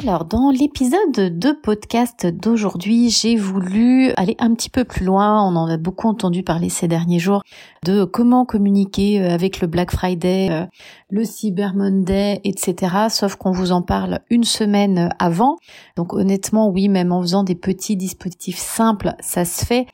Alors, dans l'épisode de podcast d'aujourd'hui, j'ai voulu aller un petit peu plus loin. On en a beaucoup entendu parler ces derniers jours de comment communiquer euh, avec le Black Friday, euh, le Cyber Monday, etc. Sauf qu'on vous en parle une semaine avant. Donc honnêtement, oui, même en faisant des petits dispositifs simples, ça se fait.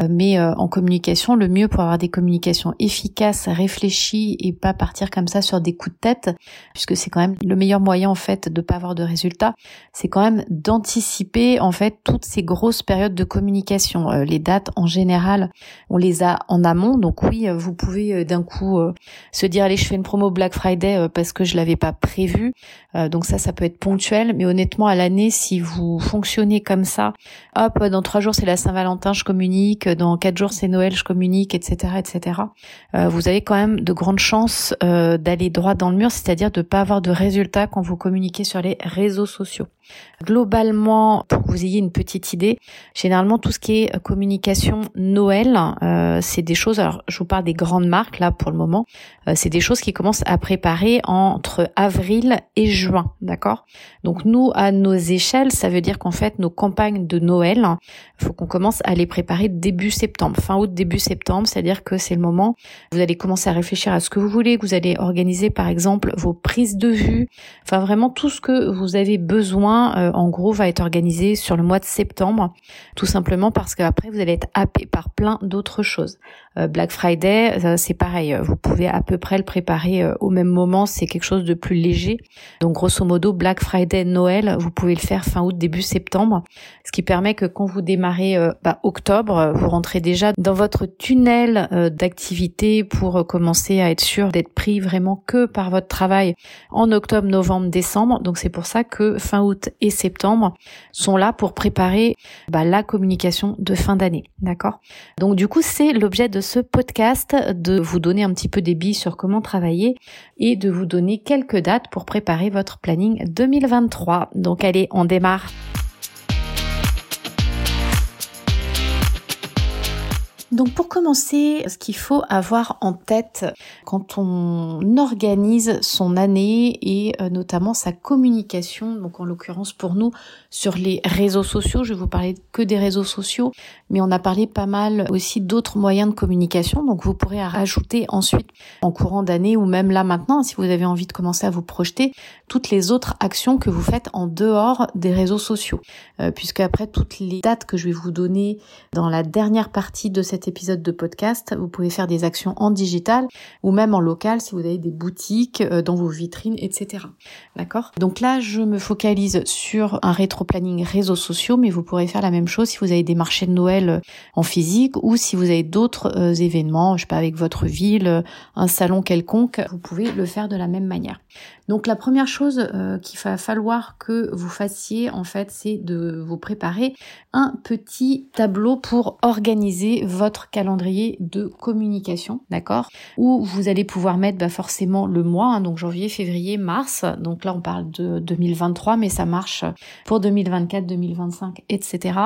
Euh, mais euh, en communication, le mieux pour avoir des communications efficaces, réfléchies et pas partir comme ça sur des coups de tête, puisque c'est quand même le meilleur moyen en fait de pas avoir de résultats, c'est quand même d'anticiper en fait toutes ces grosses périodes de communication. Euh, les dates en général, on les a en amont, donc oui, vous pouvez d'un coup se dire allez, je fais une promo Black Friday parce que je l'avais pas prévu. donc ça, ça peut être ponctuel, mais honnêtement à l'année, si vous fonctionnez comme ça, hop, dans trois jours c'est la Saint-Valentin, je communique dans quatre jours c'est Noël, je communique, etc., etc. Euh, vous avez quand même de grandes chances euh, d'aller droit dans le mur, c'est-à-dire de pas avoir de résultats quand vous communiquez sur les réseaux sociaux. Globalement, pour que vous ayez une petite idée, généralement tout ce qui est communication Noël, euh, c'est des choses. Alors, je vous parle des grandes marques là pour le moment. c'est des choses qui commencent à préparer entre avril et juin, d'accord? Donc nous, à nos échelles, ça veut dire qu'en fait nos campagnes de Noël, faut qu'on commence à les préparer début fin août, début septembre, c'est-à-dire que c'est le moment vous allez commencer à réfléchir à ce que vous voulez, que vous allez organiser par exemple vos prises de vue, enfin vraiment tout ce que vous avez besoin, euh, en gros, va être organisé sur le mois de septembre, tout simplement parce qu'après vous allez être happé par plein d'autres choses. Euh, Black Friday, euh, c'est pareil, vous pouvez à peu près le préparer au même moment, c'est quelque chose de plus léger. Donc grosso modo, Black Friday, Noël, vous pouvez le faire fin août, début septembre, ce qui permet que quand vous démarrez bah, octobre, vous rentrez déjà dans votre tunnel euh, d'activité pour commencer à être sûr d'être pris vraiment que par votre travail en octobre, novembre, décembre. Donc c'est pour ça que fin août et septembre sont là pour préparer bah, la communication de fin d'année. D'accord? Donc du coup c'est l'objet de ce podcast de vous donner un petit peu des billes sur comment travailler et de vous donner quelques dates pour préparer votre planning 2023. Donc allez, on démarre. Donc pour commencer, ce qu'il faut avoir en tête quand on organise son année et euh, notamment sa communication, donc en l'occurrence pour nous sur les réseaux sociaux, je vais vous parler que des réseaux sociaux, mais on a parlé pas mal aussi d'autres moyens de communication, donc vous pourrez rajouter ensuite en courant d'année ou même là maintenant, si vous avez envie de commencer à vous projeter, toutes les autres actions que vous faites en dehors des réseaux sociaux, euh, puisque après toutes les dates que je vais vous donner dans la dernière partie de cette épisode de podcast, vous pouvez faire des actions en digital ou même en local si vous avez des boutiques euh, dans vos vitrines, etc. D'accord? Donc là, je me focalise sur un rétro-planning réseaux sociaux, mais vous pourrez faire la même chose si vous avez des marchés de Noël euh, en physique ou si vous avez d'autres euh, événements, je sais pas, avec votre ville, un salon quelconque, vous pouvez le faire de la même manière. Donc la première chose qu'il va falloir que vous fassiez, en fait, c'est de vous préparer un petit tableau pour organiser votre calendrier de communication, d'accord? Où vous allez pouvoir mettre bah, forcément le mois, hein, donc janvier, février, mars. Donc là, on parle de 2023, mais ça marche pour 2024, 2025, etc.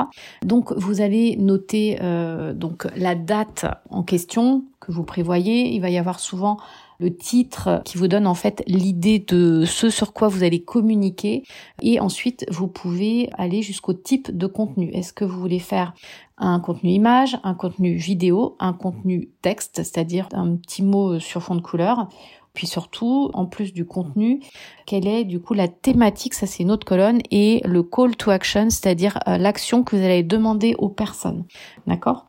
Donc vous allez noter euh, donc la date en question que vous prévoyez. Il va y avoir souvent le titre qui vous donne en fait l'idée de ce sur quoi vous allez communiquer et ensuite vous pouvez aller jusqu'au type de contenu. Est-ce que vous voulez faire un contenu image, un contenu vidéo, un contenu texte, c'est-à-dire un petit mot sur fond de couleur Puis surtout, en plus du contenu, quelle est du coup la thématique, ça c'est une autre colonne, et le call to action, c'est-à-dire euh, l'action que vous allez demander aux personnes. D'accord?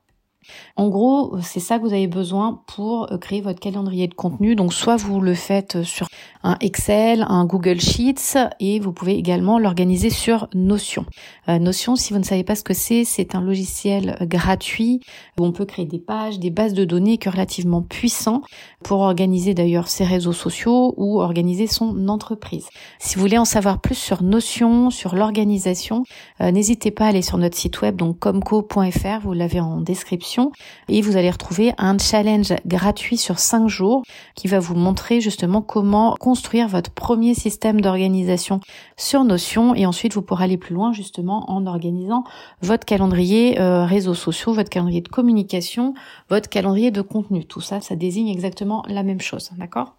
En gros, c'est ça que vous avez besoin pour euh, créer votre calendrier de contenu. Donc soit vous le faites sur un Excel, un Google Sheets et vous pouvez également l'organiser sur Notion. Euh, Notion, si vous ne savez pas ce que c'est, c'est un logiciel gratuit où on peut créer des pages, des bases de données qui relativement puissant pour organiser d'ailleurs ses réseaux sociaux ou organiser son entreprise. Si vous voulez en savoir plus sur Notion, sur l'organisation, euh, n'hésitez pas à aller sur notre site web donc comco.fr, vous l'avez en description et vous allez retrouver un challenge gratuit sur 5 jours qui va vous montrer justement comment construire votre premier système d'organisation sur Notion et ensuite vous pourrez aller plus loin justement en organisant votre calendrier euh, réseaux sociaux, votre calendrier de communication, votre calendrier de contenu. Tout ça, ça désigne exactement la même chose, d'accord?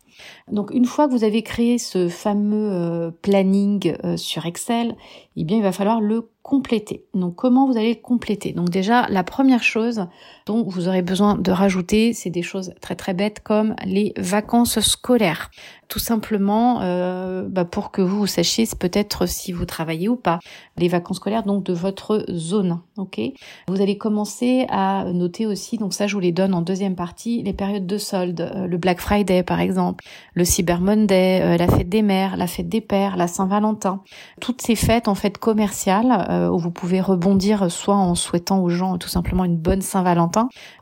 Donc une fois que vous avez créé ce fameux euh, planning euh, sur Excel, eh bien il va falloir le compléter. Donc comment vous allez le compléter? Donc déjà la première chose dont vous aurez besoin de rajouter, c'est des choses très très bêtes comme les vacances scolaires. Tout simplement euh, bah, pour que vous sachiez peut-être si vous travaillez ou pas. Les vacances scolaires donc de votre zone. Ok? Vous allez commencer à noter aussi, donc ça je vous les donne en deuxième partie, les périodes de solde, euh, le Black Friday par exemple, le Cyber Monday, euh, la fête des mères, la fête des pères, la Saint-Valentin. Toutes ces fêtes en fait commerciales euh, où vous pouvez rebondir soit en souhaitant aux gens tout simplement une bonne Saint-Valentin,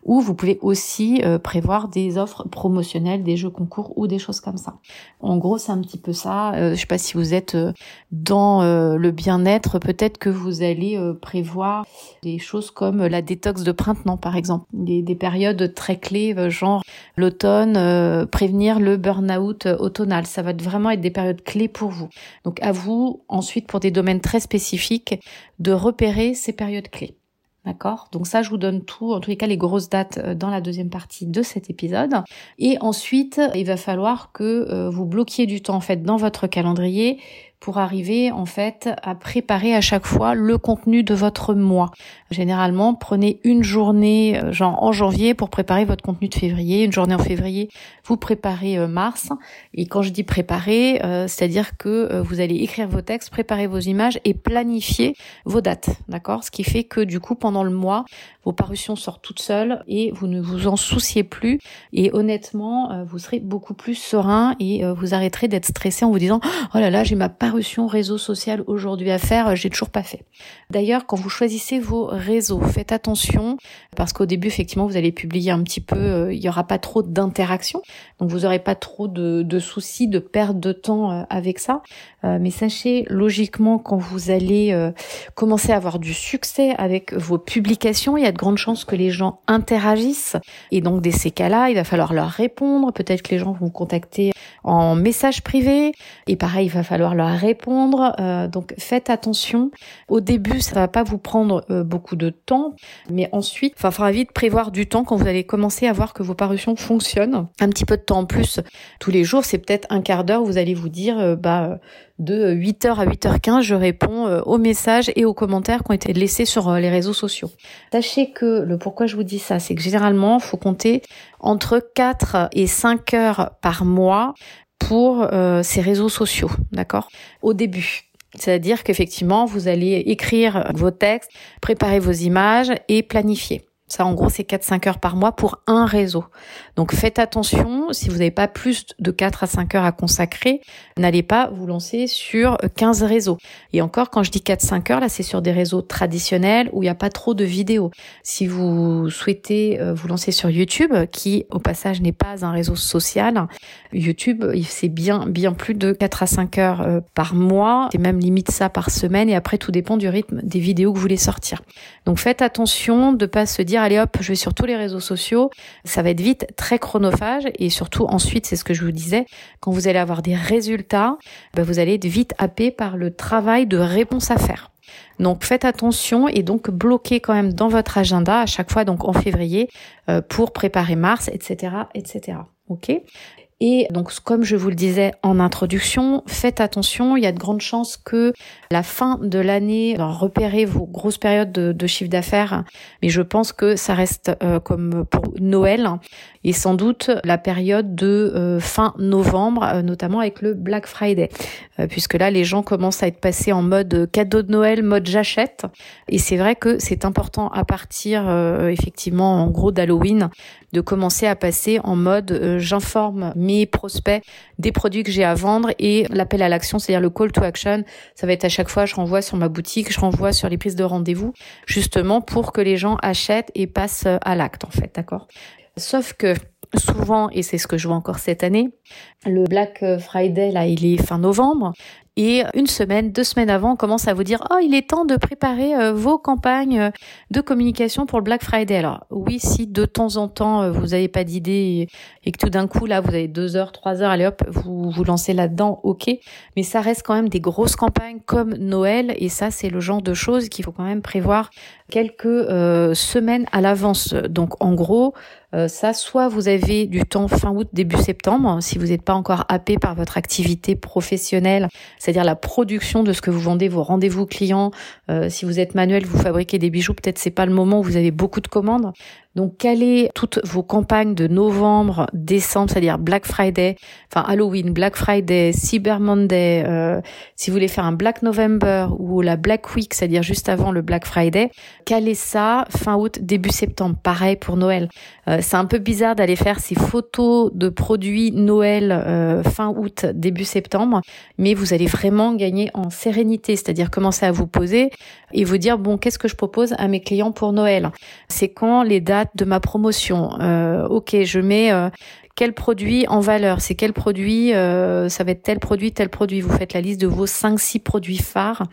ou vous pouvez aussi euh, prévoir des offres promotionnelles, des jeux concours ou des choses comme ça. En gros, c'est un petit peu ça. Euh, je sais pas si vous êtes dans le bien-être, peut-être que vous allez prévoir des choses comme la détox de printemps, par exemple, des, des périodes très clés, genre l'automne, prévenir le burn-out automnal. Ça va vraiment être des périodes clés pour vous. Donc à vous ensuite pour des domaines très spécifiques de repérer ces périodes clés. D'accord? Donc ça, je vous donne tout, en tous les cas, les grosses dates euh, dans la deuxième partie de cet épisode. Et ensuite, il va falloir que euh, vous bloquiez du temps, en fait, dans votre calendrier pour arriver en fait à préparer à chaque fois le contenu de votre mois. Généralement, prenez une journée euh, genre en janvier pour préparer votre contenu de février, une journée en février, vous préparez euh, mars. Et quand je dis préparer, euh, c'est-à-dire que vous allez écrire vos textes, préparer vos images et planifier vos dates, d'accord? Ce qui fait que du coup pendant le mois, vos parutions sortent toutes seules et vous ne vous en souciez plus. Et honnêtement, vous serez beaucoup plus serein et vous arrêterez d'être stressé en vous disant "Oh là là, j'ai ma réseau social aujourd'hui à faire, euh, j'ai toujours pas fait. D'ailleurs, quand vous choisissez vos réseaux, faites attention parce qu'au début, effectivement, vous allez publier un petit peu, euh, il y aura pas trop d'interaction, donc vous aurez pas trop de, soucis, de perte de temps euh, avec ça. mais sachez, logiquement, quand vous allez commencer à avoir du succès avec vos publications, il y a de grandes chances que les gens interagissent et donc dans ces cas-là, il va falloir leur répondre. Peut-être que les gens vont vous contacter en message privé et pareil, il va falloir leur répondre. Euh, donc faites attention. Au début, ça va pas vous prendre euh, beaucoup de temps, mais ensuite, il faudra vite prévoir du temps quand vous allez commencer à voir que vos parutions fonctionnent. Un petit peu de temps en plus tous les jours, c'est peut-être un quart d'heure. Vous allez vous dire, euh, bah de 8h à 8h15, je réponds aux messages et aux commentaires qui ont été laissés sur les réseaux sociaux. Sachez que le pourquoi je vous dis ça, c'est que généralement, faut compter entre 4 et 5 heures par mois pour euh, ces réseaux sociaux, d'accord? Au début. C'est-à-dire qu'effectivement, vous allez écrire vos textes, préparer vos images et planifier. Ça, en gros, c'est 4-5 heures par mois pour un réseau. Donc faites attention, si vous n'avez pas plus de 4 à 5 heures à consacrer, n'allez pas vous lancer sur 15 réseaux. Et encore, quand je dis 4-5 heures, là, c'est sur des réseaux traditionnels où il n'y a pas trop de vidéos. Si vous souhaitez euh, vous lancer sur YouTube, qui au passage n'est pas un réseau social, YouTube, c'est bien, bien plus de 4 à 5 heures euh, par mois, et même limite ça par semaine, et après tout dépend du rythme des vidéos que vous voulez sortir. Donc faites attention de pas se dire allez hop, je vais sur tous les réseaux sociaux, ça va être vite très chronophage et surtout ensuite, c'est ce que je vous disais, quand vous allez avoir des résultats, bah, vous allez être vite happé par le travail de réponse à faire. Donc faites attention et donc bloquez quand même dans votre agenda à chaque fois donc en février euh, pour préparer mars, etc., etc. Ok? Et donc, comme je vous le disais en introduction, faites attention. Il y a de grandes chances que la fin de l'année, repérez vos grosses périodes de, chiffre d'affaires. Mais je pense que ça reste euh, comme pour Noël et sans doute la période de euh, fin novembre, euh, notamment avec le Black Friday, puisque là, les gens commencent à être passés en mode cadeau de Noël, mode j'achète. Et c'est vrai que c'est important à partir, effectivement, en gros d'Halloween, de commencer à passer en mode j'informe mes prospects des produits que j'ai à vendre et l'appel à l'action, c'est-à-dire le call to action. Ça va être à chaque fois, je renvoie sur ma boutique, je renvoie sur les prises de rendez-vous, justement pour que les gens achètent et passent à l'acte, en fait, d'accord? Sauf que souvent, et c'est ce que je vois encore cette année, le Black Friday, là, il est fin novembre. Et une semaine, deux semaines avant, on commence à vous dire oh il est temps de préparer euh, vos campagnes euh, de communication pour le Black Friday. Alors oui, si de temps en temps euh, vous n'avez pas d'idée et, que tout d'un coup là vous avez deux heures, trois heures, allez hop, vous vous lancez là-dedans, ok. Mais ça reste quand même des grosses campagnes comme Noël et ça c'est le genre de choses qu'il faut quand même prévoir quelques semaines à l'avance. Donc en gros, ça, soit vous avez du temps fin août, début septembre, si vous n'êtes pas encore happé par votre activité professionnelle, c'est-à-dire la production de ce que vous vendez, vos rendez-vous clients. Euh, si vous êtes manuel, vous fabriquez des bijoux, peut-être c'est pas le moment où vous avez beaucoup de commandes. Donc calez toutes vos campagnes de novembre, décembre, c'est-à-dire Black Friday, enfin Halloween, Black Friday, Cyber Monday, euh, si vous voulez faire un Black November ou la Black Week, c'est-à-dire juste avant le Black Friday, calez ça fin août, début septembre. Pareil pour Noël. Euh, c'est un peu bizarre d'aller faire ces photos de produits Noël euh, fin août, début septembre, mais vous allez vraiment gagner en sérénité, c'est-à-dire commencer à vous poser et vous dire bon qu'est-ce que je propose à mes clients pour Noël? C'est quand les dates de ma promotion. Euh, ok, je mets euh, quel produit en valeur, c'est quel produit, euh, ça va être tel produit, tel produit. Vous faites la liste de vos 5-6 produits phares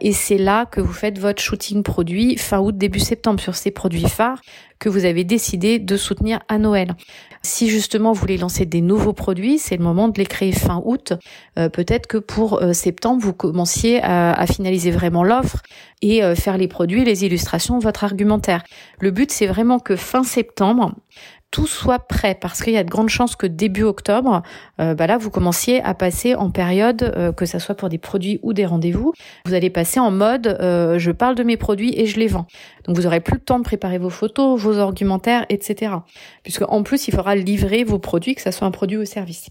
et c'est là que vous faites votre shooting produit fin août, début septembre sur ces produits phares que vous avez décidé de soutenir à Noël. Si justement vous voulez lancer des nouveaux produits, c'est le moment de les créer fin août. Peut-être que pour septembre, vous commenciez à finaliser vraiment l'offre et faire les produits, les illustrations, votre argumentaire. Le but, c'est vraiment que fin septembre, tout soit prêt parce qu'il y a de grandes chances que début octobre, euh, bah là, vous commenciez à passer en période, euh, que ça soit pour des produits ou des rendez-vous, vous allez passer en mode euh, je parle de mes produits et je les vends. Donc vous aurez plus le temps de préparer vos photos, vos argumentaires, etc. Puisque en plus, il faudra livrer vos produits, que ça soit un produit ou service.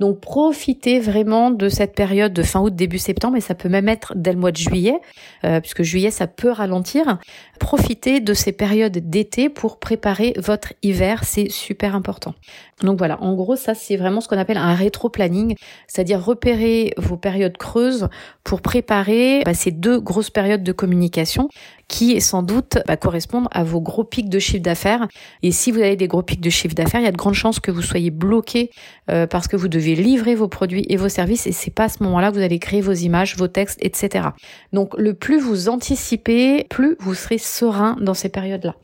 Donc profitez vraiment de cette période de fin août, début septembre, et ça peut même être dès le mois de juillet, euh, puisque juillet ça peut ralentir. Profitez de ces périodes d'été pour préparer votre hiver, c'est super important. Donc voilà, en gros ça c'est vraiment ce qu'on appelle un rétro-planning, c'est-à-dire repérer vos périodes creuses pour préparer bah, ces deux grosses périodes de communication qui sans doute va correspondre à vos gros pics de chiffre d'affaires. Et si vous avez des gros pics de chiffre d'affaires, il y a de grandes chances que vous soyez bloqué euh, parce que vous devez livrer vos produits et vos services et c'est pas à ce moment-là que vous allez créer vos images, vos textes, etc. Donc le plus vous anticipez, plus vous serez serein dans ces périodes-là.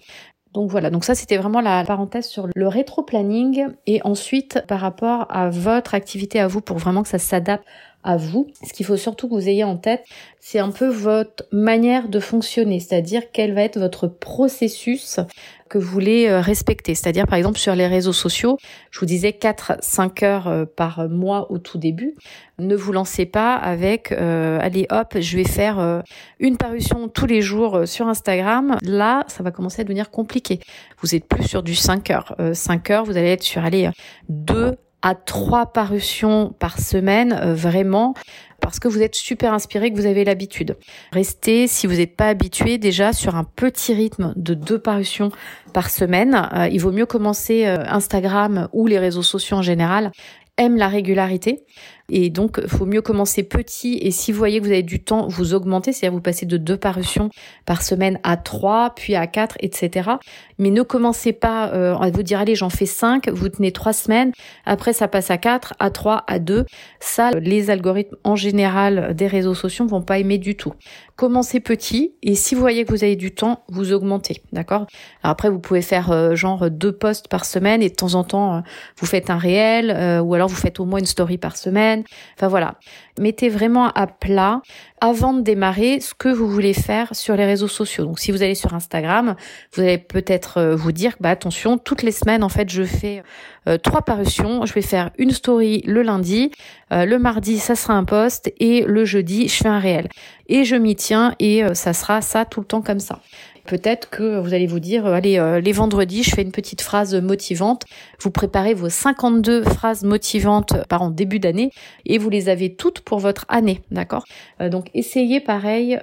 Donc voilà, donc ça c'était vraiment la parenthèse sur le rétro-planning et ensuite par rapport à votre activité à vous pour vraiment que ça s'adapte à vous. Ce qu'il faut surtout que vous ayez en tête, c'est un peu votre manière de fonctionner, c'est-à-dire quel va être votre processus que vous voulez euh, respecter. C'est-à-dire, par exemple, sur les réseaux sociaux, je vous disais 4-5 heures euh, par mois au tout début. Ne vous lancez pas avec, euh, allez hop, je vais faire une parution tous les jours sur Instagram. Là, ça va commencer à devenir compliqué. Vous êtes plus sur du 5 heures. 5 heures, vous allez être sur, allez, 2 à trois parutions par semaine, vraiment parce que vous êtes super inspiré, que vous avez l'habitude. Restez, si vous n'êtes pas habitué, déjà sur un petit rythme de deux parutions par semaine. Euh, il vaut mieux commencer euh, Instagram ou les réseaux sociaux en général aiment la régularité. Et donc, faut mieux commencer petit. Et si vous voyez que vous avez du temps, vous augmentez, c'est-à-dire vous passez de deux parutions par semaine à trois, puis à quatre, etc. Mais ne commencez pas euh, à vous dire allez, j'en fais cinq, vous tenez trois semaines, après ça passe à quatre, à trois, à deux. Ça, les algorithmes en général des réseaux sociaux vont pas aimer du tout. Commencez petit et si vous voyez que vous avez du temps, vous augmentez, d'accord? Après, vous pouvez faire euh, genre deux posts par semaine et de temps en temps, euh, vous faites un réel ou alors vous faites au moins une story par semaine Enfin voilà, mettez vraiment à plat avant de démarrer ce que vous voulez faire sur les réseaux sociaux. Donc si vous allez sur Instagram, vous allez peut-être euh, vous dire bah attention, toutes les semaines en fait, je fais euh, trois parutions, je vais faire une story le lundi, euh, le mardi ça sera un post et le jeudi je fais un réel. Et je m'y tiens et ça sera ça tout le temps comme ça. Peut-être que vous allez vous dire, euh, allez, euh, les vendredis, je fais une petite phrase motivante. Vous préparez vos 52 phrases motivantes par en début d'année et vous les avez toutes pour votre année, d'accord? Euh, Donc essayez pareil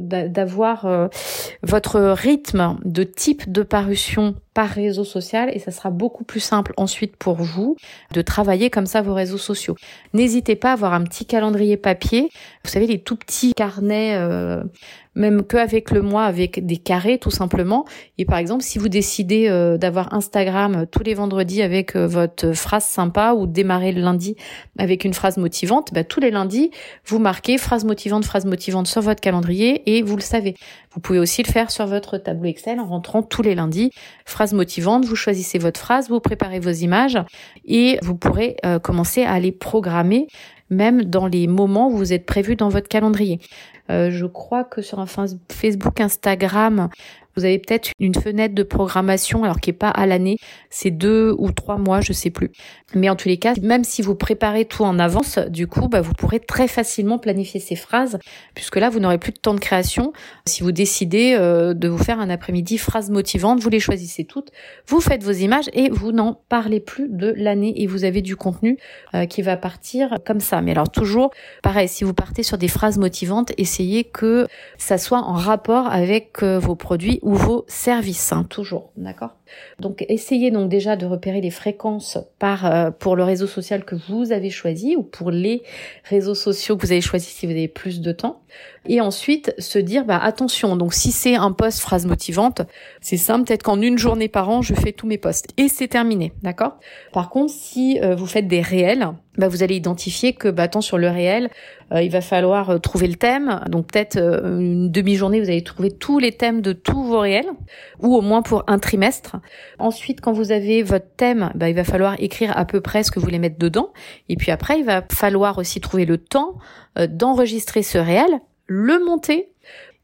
d'avoir votre rythme de type de parution par réseau social et ça sera beaucoup plus simple ensuite pour vous de travailler comme ça vos réseaux sociaux. N'hésitez pas à avoir un petit calendrier papier, vous savez les tout petits carnets même qu'avec le mois, avec des carrés tout simplement. Et par exemple, si vous décidez euh, d'avoir Instagram euh, tous les vendredis avec euh, votre phrase sympa ou démarrer le lundi avec une phrase motivante, bah, tous les lundis, vous marquez phrase motivante, phrase motivante sur votre calendrier et vous le savez. Vous pouvez aussi le faire sur votre tableau Excel en rentrant tous les lundis. Phrase motivante, vous choisissez votre phrase, vous préparez vos images et vous pourrez commencer à les programmer même dans les moments où vous êtes prévu dans votre calendrier. Euh, je crois que sur un Facebook, Instagram, vous avez peut-être une fenêtre de programmation, alors qui est pas à l'année, c'est deux ou trois mois, je sais plus. Mais en tous les cas, même si vous préparez tout en avance, du coup, bah, vous pourrez très facilement planifier ces phrases, puisque là, vous n'aurez plus de temps de création. Si vous décidez euh, de vous faire un après-midi phrase motivante, vous les choisissez toutes, vous faites vos images et vous n'en parlez plus de l'année et vous avez du contenu euh, qui va partir comme ça. Mais alors toujours, pareil, si vous partez sur des phrases motivantes, essayez que ça soit en rapport avec euh, vos produits ou vos services, hein, toujours, d'accord? Donc essayez donc déjà de repérer les fréquences par euh, pour le réseau social que vous avez choisi ou pour les réseaux sociaux que vous avez choisi si vous avez plus de temps. Et ensuite se dire bah attention, donc si c'est un post phrase motivante, c'est simple, peut-être qu'en une journée par an, je fais tous mes posts et c'est terminé, d'accord? Par contre, si euh, vous faites des réels, bah, vous allez identifier que bah, tant sur le réel, euh, il va falloir euh, trouver le thème. Donc peut-être euh, une demi-journée, vous allez trouver tous les thèmes de tous vos réels, ou au moins pour un trimestre. Ensuite, quand vous avez votre thème, bah, il va falloir écrire à peu près ce que vous voulez mettre dedans. Et puis après, il va falloir aussi trouver le temps d'enregistrer ce réel, le monter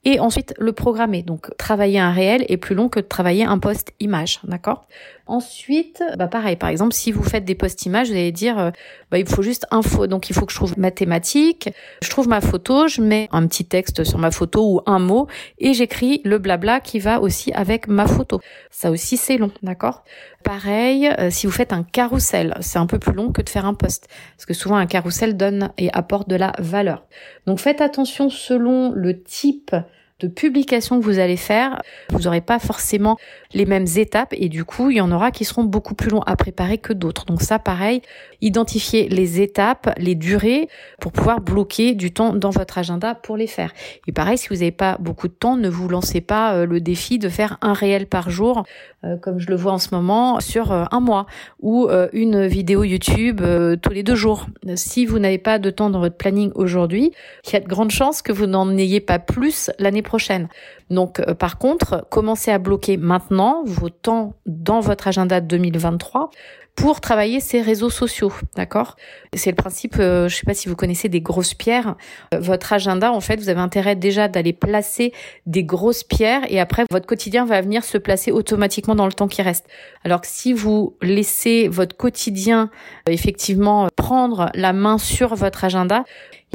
et ensuite le programmer. Donc travailler un réel est plus long que de travailler un post image, d'accord? Ensuite, bah pareil, par exemple, si vous faites des posts images, vous allez dire, euh, bah, il faut juste info. Donc il faut que je trouve mathématiques, je trouve ma photo, je mets un petit texte sur ma photo ou un mot et j'écris le blabla qui va aussi avec ma photo. Ça aussi c'est long, d'accord? Pareil, euh, si vous faites un carrousel, c'est un peu plus long que de faire un post, parce que souvent un carrousel donne et apporte de la valeur. Donc faites attention selon le type de publication que vous allez faire, vous n'aurez pas forcément les mêmes étapes et du coup, il y en aura qui seront beaucoup plus longs à préparer que d'autres. Donc ça, pareil, identifier les étapes, les durées pour pouvoir bloquer du temps dans votre agenda pour les faire. Et pareil, si vous n'avez pas beaucoup de temps, ne vous lancez pas euh, le défi de faire un réel par jour, euh, comme je le vois en ce moment, sur euh, un mois ou une vidéo YouTube tous les deux jours. Si vous n'avez pas de temps dans votre planning aujourd'hui, il y a de grandes chances que vous n'en ayez pas plus l'année prochaine. Donc, par contre, commencez à bloquer maintenant vos temps dans votre agenda 2023 pour travailler ces réseaux sociaux, d'accord? C'est le principe, euh, je sais pas si vous connaissez des grosses pierres. Euh, votre agenda, en fait, vous avez intérêt déjà d'aller placer des grosses pierres et après votre quotidien va venir se placer automatiquement dans le temps qui reste. Alors que si vous laissez votre quotidien euh, effectivement prendre la main sur votre agenda,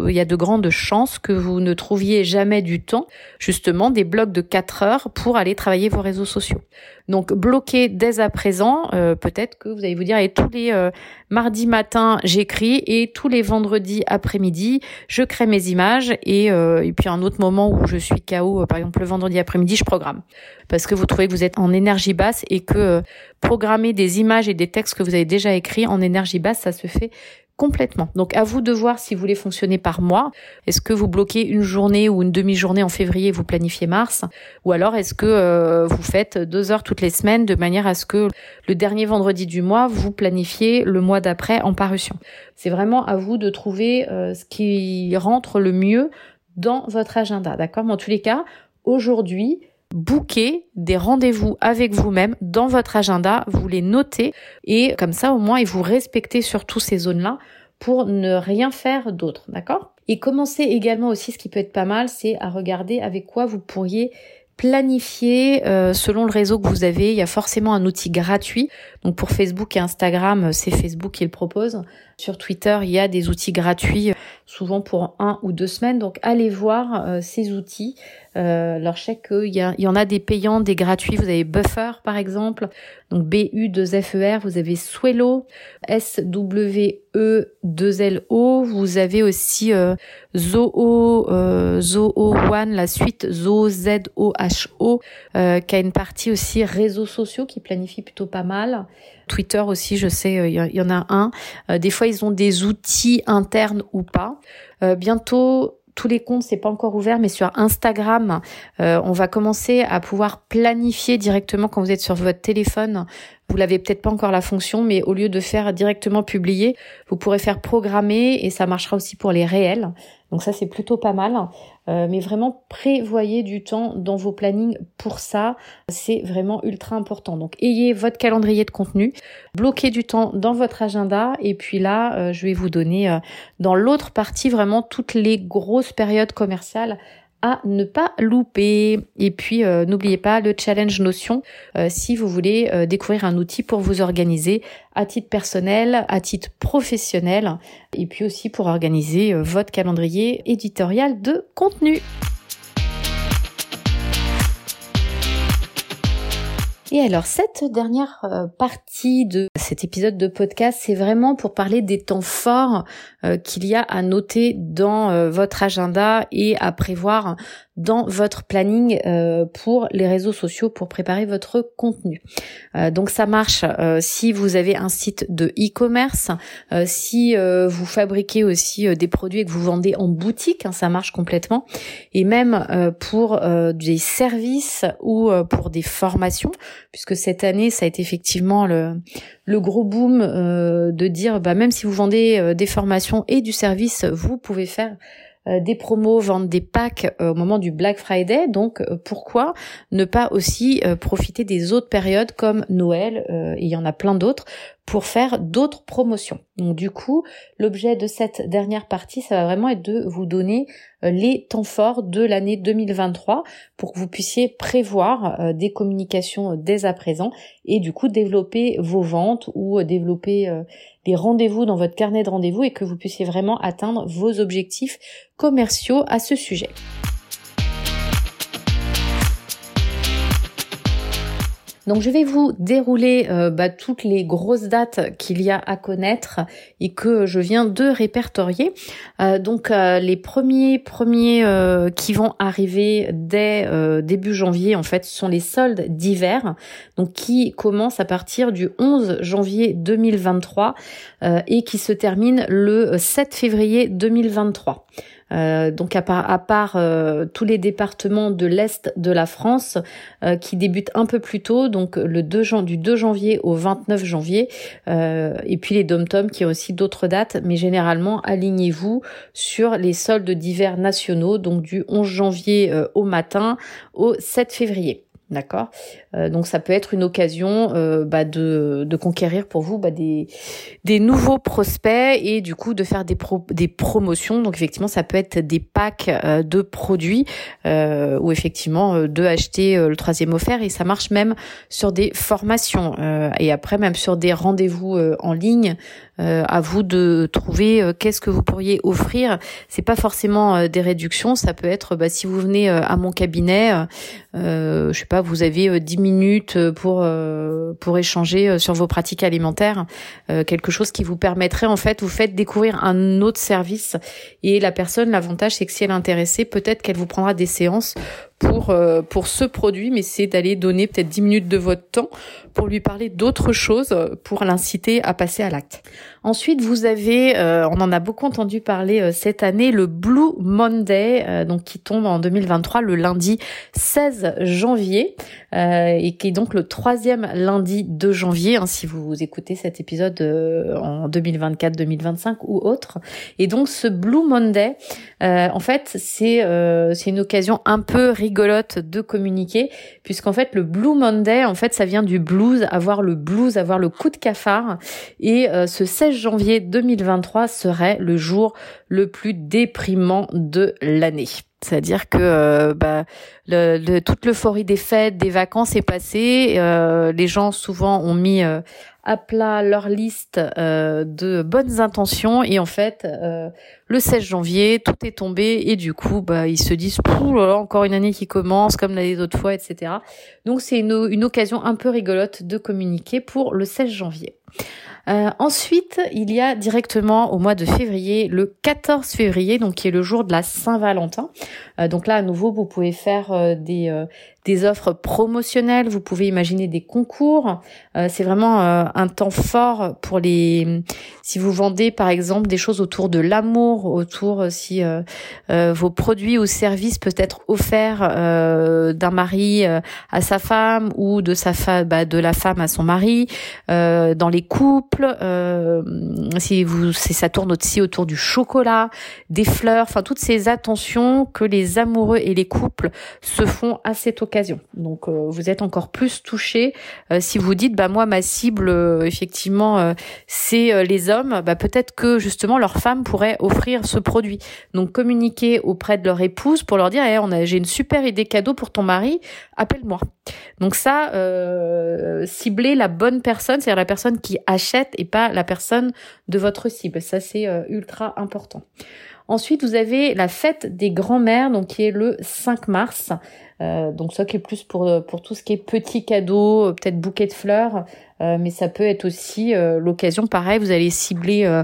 il y a de grandes chances que vous ne trouviez jamais du temps, justement, des blocs de 4 heures pour aller travailler vos réseaux sociaux. Donc, bloquez dès à présent, euh, peut-être que vous allez vous dire, et tous les euh, mardis matin, j'écris, et tous les vendredis après-midi, je crée mes images, et, euh, et puis un autre moment où je suis KO, par exemple le vendredi après-midi, je programme. Parce que vous trouvez que vous êtes en énergie basse et que programmer des images et des textes que vous avez déjà écrits en énergie basse, ça se fait complètement. Donc à vous de voir si vous voulez fonctionner par mois. Est-ce que vous bloquez une journée ou une demi-journée en février et vous planifiez mars? Ou alors est-ce que euh, vous faites deux heures toutes les semaines de manière à ce que le dernier vendredi du mois, vous planifiez le mois d'après en parution? C'est vraiment à vous de trouver euh, ce qui rentre le mieux dans votre agenda. D'accord? Mais en tous les cas, aujourd'hui, booker des rendez-vous avec vous-même dans votre agenda, vous les notez et comme ça au moins et vous respectez sur toutes ces zones-là pour ne rien faire d'autre, d'accord? Et commencez également aussi, ce qui peut être pas mal, c'est à regarder avec quoi vous pourriez planifier euh, selon le réseau que vous avez. Il y a forcément un outil gratuit. Donc pour Facebook et Instagram, c'est Facebook qui le propose. Sur Twitter, il y a des outils gratuits, souvent pour un ou deux semaines. Donc allez voir euh, ces outils. Euh, alors je sais qu'il y, y en a des payants, des gratuits. Vous avez Buffer par exemple, donc B-U-2-F-E-R. Vous avez Swello, S-W-E-2-L-O. Vous avez aussi euh, Zoho, euh, One, la suite Zoho Z-O-H-O, euh, qui a une partie aussi réseaux sociaux qui planifie plutôt pas mal. Twitter aussi, je sais, il y, en a un. des fois, ils ont des outils internes ou pas. bientôt, tous les comptes, c'est pas encore ouvert, mais sur Instagram, euh, on va commencer à pouvoir planifier directement quand vous êtes sur votre téléphone. Vous l'avez peut-être pas encore la fonction, mais au lieu de faire directement publier, vous pourrez faire programmer et ça marchera aussi pour les réels. Donc ça, c'est plutôt pas mal. Euh, mais vraiment, prévoyez du temps dans vos plannings pour ça. C'est vraiment ultra important. Donc, ayez votre calendrier de contenu, bloquez du temps dans votre agenda. Et puis là, euh, je vais vous donner euh, dans l'autre partie vraiment toutes les grosses périodes commerciales à ne pas louper. Et puis, euh, n'oubliez pas le challenge Notion euh, si vous voulez euh, découvrir un outil pour vous organiser à titre personnel, à titre professionnel, et puis aussi pour organiser votre calendrier éditorial de contenu. Et alors cette dernière euh, partie de cet épisode de podcast, c'est vraiment pour parler des temps forts euh, qu'il y a à noter dans euh, votre agenda et à prévoir dans votre planning euh, pour les réseaux sociaux pour préparer votre contenu. Euh, donc ça marche euh, si vous avez un site de e-commerce, si vous fabriquez aussi des produits et que vous vendez en boutique, hein, ça marche complètement. Et même pour des services ou pour des formations, puisque cette année ça a été effectivement le, le gros boom de dire bah même si vous vendez des formations et du service, vous pouvez faire euh, des promos, vendre des packs euh, au moment du Black Friday. Donc euh, pourquoi ne pas aussi profiter des autres périodes comme Noël, et il y en a plein d'autres, pour faire d'autres promotions. Donc du coup, l'objet de cette dernière partie, ça va vraiment être de vous donner les temps forts de l'année 2023 pour que vous puissiez prévoir des communications dès à présent et du coup développer vos ventes ou développer des rendez-vous dans votre carnet de rendez-vous et que vous puissiez vraiment atteindre vos objectifs commerciaux à ce sujet. Donc je vais vous dérouler euh, bah, toutes les grosses dates qu'il y a à connaître et que je viens de répertorier. Euh, donc euh, les premiers premiers qui vont arriver dès début janvier en fait sont les soldes d'hiver, donc qui commencent à partir du 11 janvier 2023 et qui se terminent le 7 février 2023. Euh, donc à part, euh, tous les départements de l'est de la France euh, qui débutent un peu plus tôt, donc le 2 du 2 janvier au 29 janvier, et puis les dom qui ont aussi d'autres dates, mais généralement alignez-vous sur les soldes d'hiver nationaux, donc du 11 janvier au matin au 7 février. D'accord. Euh, donc ça peut être une occasion euh, bah, de, conquérir pour vous bah, des, des nouveaux prospects et du coup de faire des, pro, des promotions. Donc effectivement ça peut être des packs euh, de produits ou effectivement de acheter le troisième offert et ça marche même sur des formations et après même sur des rendez-vous en ligne. À vous de trouver qu'est-ce que vous pourriez offrir. C'est pas forcément des réductions, ça peut être bah, si vous venez à mon cabinet, je sais pas vous avez 10 euh, minutes euh, pour euh, pour échanger sur vos pratiques alimentaires, quelque chose qui vous permettrait en fait, vous faites découvrir un autre service et la personne, l'avantage c'est que si elle est intéressée, peut-être qu'elle vous prendra des séances pour pour ce produit, mais c'est d'aller donner peut-être 10 minutes de votre temps pour lui parler d'autres choses, pour l'inciter à passer à l'acte. Ensuite, vous avez, on en a beaucoup entendu parler cette année, le Blue Monday, donc qui tombe en 2023 le lundi 16 janvier. Euh, et qui est donc le troisième lundi de janvier, hein, si vous écoutez cet épisode euh, en 2024, 2025 ou autre. Et donc ce Blue Monday, en fait, c'est c'est une occasion un peu rigolote de communiquer, puisqu'en fait le Blue Monday, en fait, ça vient du blues, avoir le blues, avoir le coup de cafard. Et ce 16 janvier 2023 serait le jour le plus déprimant de l'année. C'est-à-dire que euh, bah, toute l'euphorie des fêtes, des vacances est passée. Euh, les gens souvent ont mis euh, à plat leur liste de bonnes intentions et en fait, le 16 janvier, tout est tombé et du coup, bah, ils se disent Pouh là encore une année qui commence comme l'année d'autres fois, etc. Donc c'est une, une occasion un peu rigolote de communiquer pour le 16 janvier. Euh, ensuite, il y a directement au mois de février, le 14 février, donc qui est le jour de la Saint-Valentin. Euh, donc là, à nouveau, vous pouvez faire euh, des, des offres promotionnelles, vous pouvez imaginer des concours. c'est vraiment un temps fort pour les... Si vous vendez, par exemple, des choses autour de l'amour, autour si vos produits ou services peuvent être offerts d'un mari à sa femme ou de sa femme, bah, de la femme à son mari, dans les couples, si vous, si ça tourne aussi autour du chocolat, des fleurs, enfin toutes ces attentions que les amoureux et les couples se font à cette occasion. Donc euh, vous êtes encore plus touché euh, si vous dites bah moi ma cible euh, effectivement c'est les hommes, bah peut-être que justement leur femme pourrait offrir ce produit. Donc communiquer auprès de leur épouse pour leur dire hey, on a j'ai une super idée cadeau pour ton mari, appelle-moi. Donc ça cibler la bonne personne, c'est-à-dire la personne qui achète et pas la personne de votre cible. Ça c'est ultra important. Ensuite, vous avez la fête des grands-mères, donc qui est le 5 mars. Euh, donc ça qui est plus pour pour tout ce qui est petits cadeaux, euh, peut-être bouquet de fleurs, euh, mais ça peut être aussi l'occasion. Pareil, vous allez cibler